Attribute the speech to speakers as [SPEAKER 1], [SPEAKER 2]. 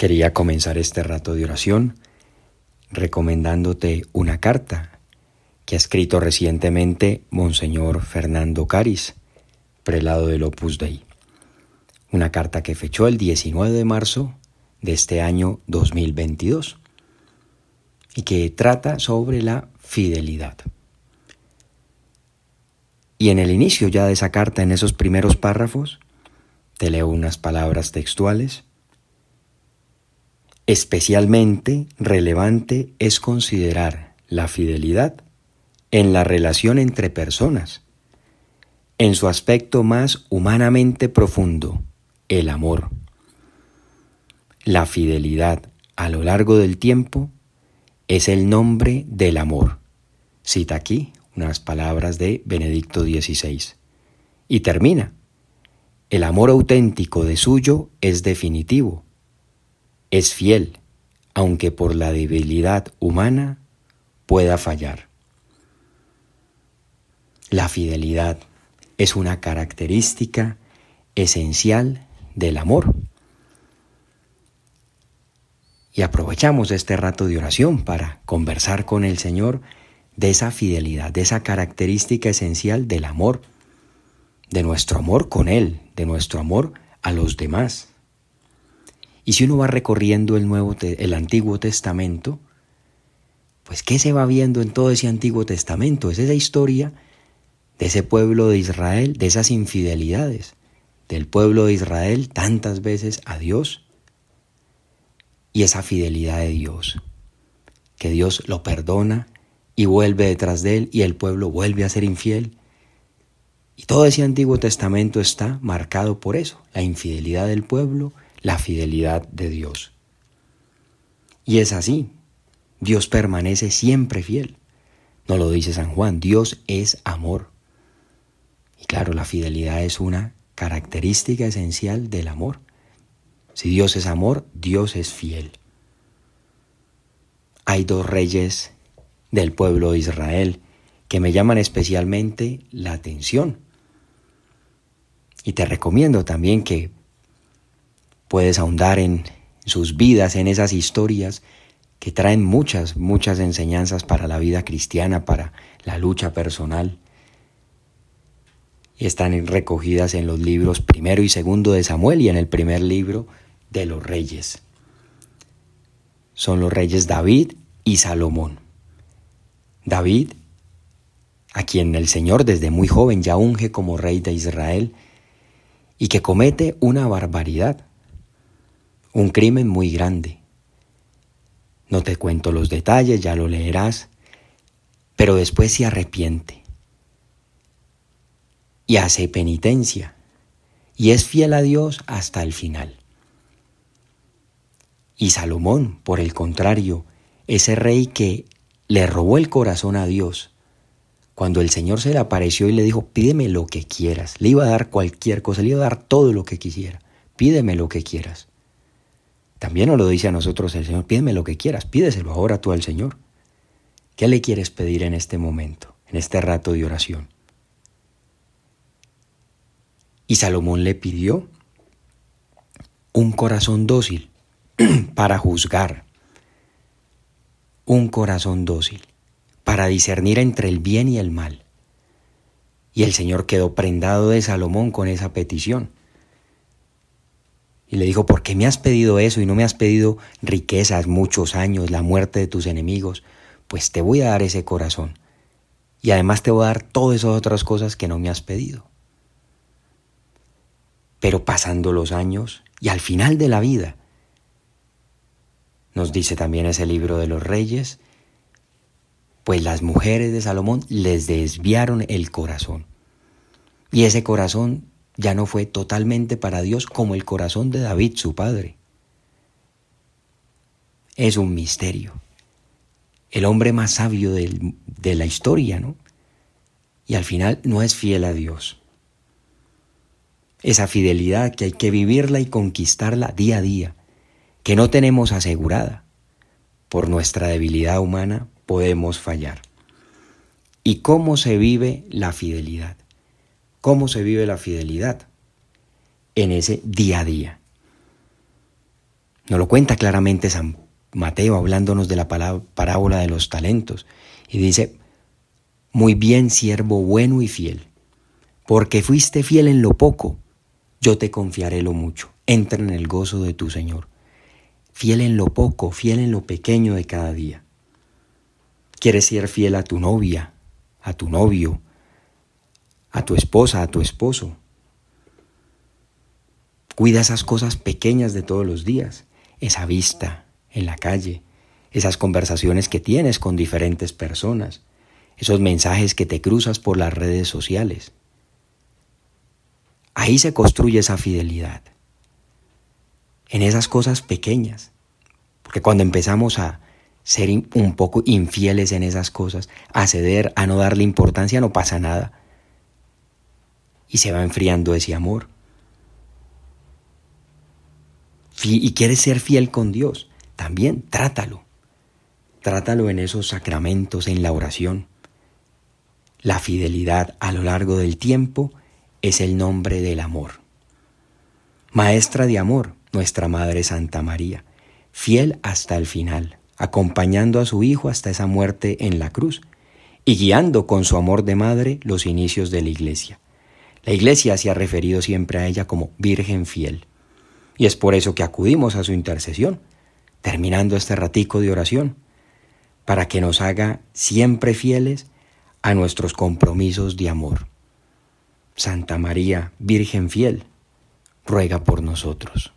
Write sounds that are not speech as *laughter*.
[SPEAKER 1] Quería comenzar este rato de oración recomendándote una carta que ha escrito recientemente Monseñor Fernando Caris, prelado del Opus Dei. Una carta que fechó el 19 de marzo de este año 2022 y que trata sobre la fidelidad. Y en el inicio ya de esa carta, en esos primeros párrafos, te leo unas palabras textuales Especialmente relevante es considerar la fidelidad en la relación entre personas, en su aspecto más humanamente profundo, el amor. La fidelidad a lo largo del tiempo es el nombre del amor. Cita aquí unas palabras de Benedicto XVI. Y termina. El amor auténtico de suyo es definitivo es fiel, aunque por la debilidad humana pueda fallar. La fidelidad es una característica esencial del amor. Y aprovechamos este rato de oración para conversar con el Señor de esa fidelidad, de esa característica esencial del amor, de nuestro amor con Él, de nuestro amor a los demás. Y si uno va recorriendo el, Nuevo, el Antiguo Testamento, pues ¿qué se va viendo en todo ese Antiguo Testamento? Es esa historia de ese pueblo de Israel, de esas infidelidades del pueblo de Israel tantas veces a Dios y esa fidelidad de Dios, que Dios lo perdona y vuelve detrás de él y el pueblo vuelve a ser infiel. Y todo ese Antiguo Testamento está marcado por eso, la infidelidad del pueblo la fidelidad de Dios. Y es así, Dios permanece siempre fiel. No lo dice San Juan, Dios es amor. Y claro, la fidelidad es una característica esencial del amor. Si Dios es amor, Dios es fiel. Hay dos reyes del pueblo de Israel que me llaman especialmente la atención. Y te recomiendo también que puedes ahondar en sus vidas, en esas historias que traen muchas, muchas enseñanzas para la vida cristiana, para la lucha personal. Están recogidas en los libros primero y segundo de Samuel y en el primer libro de los reyes. Son los reyes David y Salomón. David, a quien el Señor desde muy joven ya unge como rey de Israel, y que comete una barbaridad un crimen muy grande. No te cuento los detalles, ya lo leerás, pero después se arrepiente y hace penitencia y es fiel a Dios hasta el final. Y Salomón, por el contrario, ese rey que le robó el corazón a Dios, cuando el Señor se le apareció y le dijo, pídeme lo que quieras, le iba a dar cualquier cosa, le iba a dar todo lo que quisiera, pídeme lo que quieras. También nos lo dice a nosotros el Señor, pídeme lo que quieras, pídeselo ahora tú al Señor. ¿Qué le quieres pedir en este momento, en este rato de oración? Y Salomón le pidió un corazón dócil *clears throat* para juzgar, un corazón dócil para discernir entre el bien y el mal. Y el Señor quedó prendado de Salomón con esa petición y le dijo, ¿por qué me has pedido eso y no me has pedido riquezas, muchos años, la muerte de tus enemigos? Pues te voy a dar ese corazón. Y además te voy a dar todas esas otras cosas que no me has pedido. Pero pasando los años y al final de la vida, nos dice también ese libro de los reyes, pues las mujeres de Salomón les desviaron el corazón. Y ese corazón ya no fue totalmente para Dios como el corazón de David, su padre. Es un misterio. El hombre más sabio de la historia, ¿no? Y al final no es fiel a Dios. Esa fidelidad que hay que vivirla y conquistarla día a día, que no tenemos asegurada. Por nuestra debilidad humana podemos fallar. ¿Y cómo se vive la fidelidad? ¿Cómo se vive la fidelidad? En ese día a día. Nos lo cuenta claramente San Mateo hablándonos de la parábola de los talentos. Y dice, muy bien, siervo bueno y fiel, porque fuiste fiel en lo poco, yo te confiaré lo mucho. Entra en el gozo de tu Señor. Fiel en lo poco, fiel en lo pequeño de cada día. Quieres ser fiel a tu novia, a tu novio, a tu esposa, a tu esposo. Cuida esas cosas pequeñas de todos los días, esa vista en la calle, esas conversaciones que tienes con diferentes personas, esos mensajes que te cruzas por las redes sociales. Ahí se construye esa fidelidad, en esas cosas pequeñas, porque cuando empezamos a ser un poco infieles en esas cosas, a ceder, a no darle importancia, no pasa nada. Y se va enfriando ese amor. Y quieres ser fiel con Dios, también trátalo. Trátalo en esos sacramentos, en la oración. La fidelidad a lo largo del tiempo es el nombre del amor. Maestra de amor, nuestra Madre Santa María, fiel hasta el final, acompañando a su Hijo hasta esa muerte en la cruz y guiando con su amor de madre los inicios de la Iglesia. La Iglesia se ha referido siempre a ella como Virgen fiel. Y es por eso que acudimos a su intercesión, terminando este ratico de oración, para que nos haga siempre fieles a nuestros compromisos de amor. Santa María, Virgen fiel, ruega por nosotros.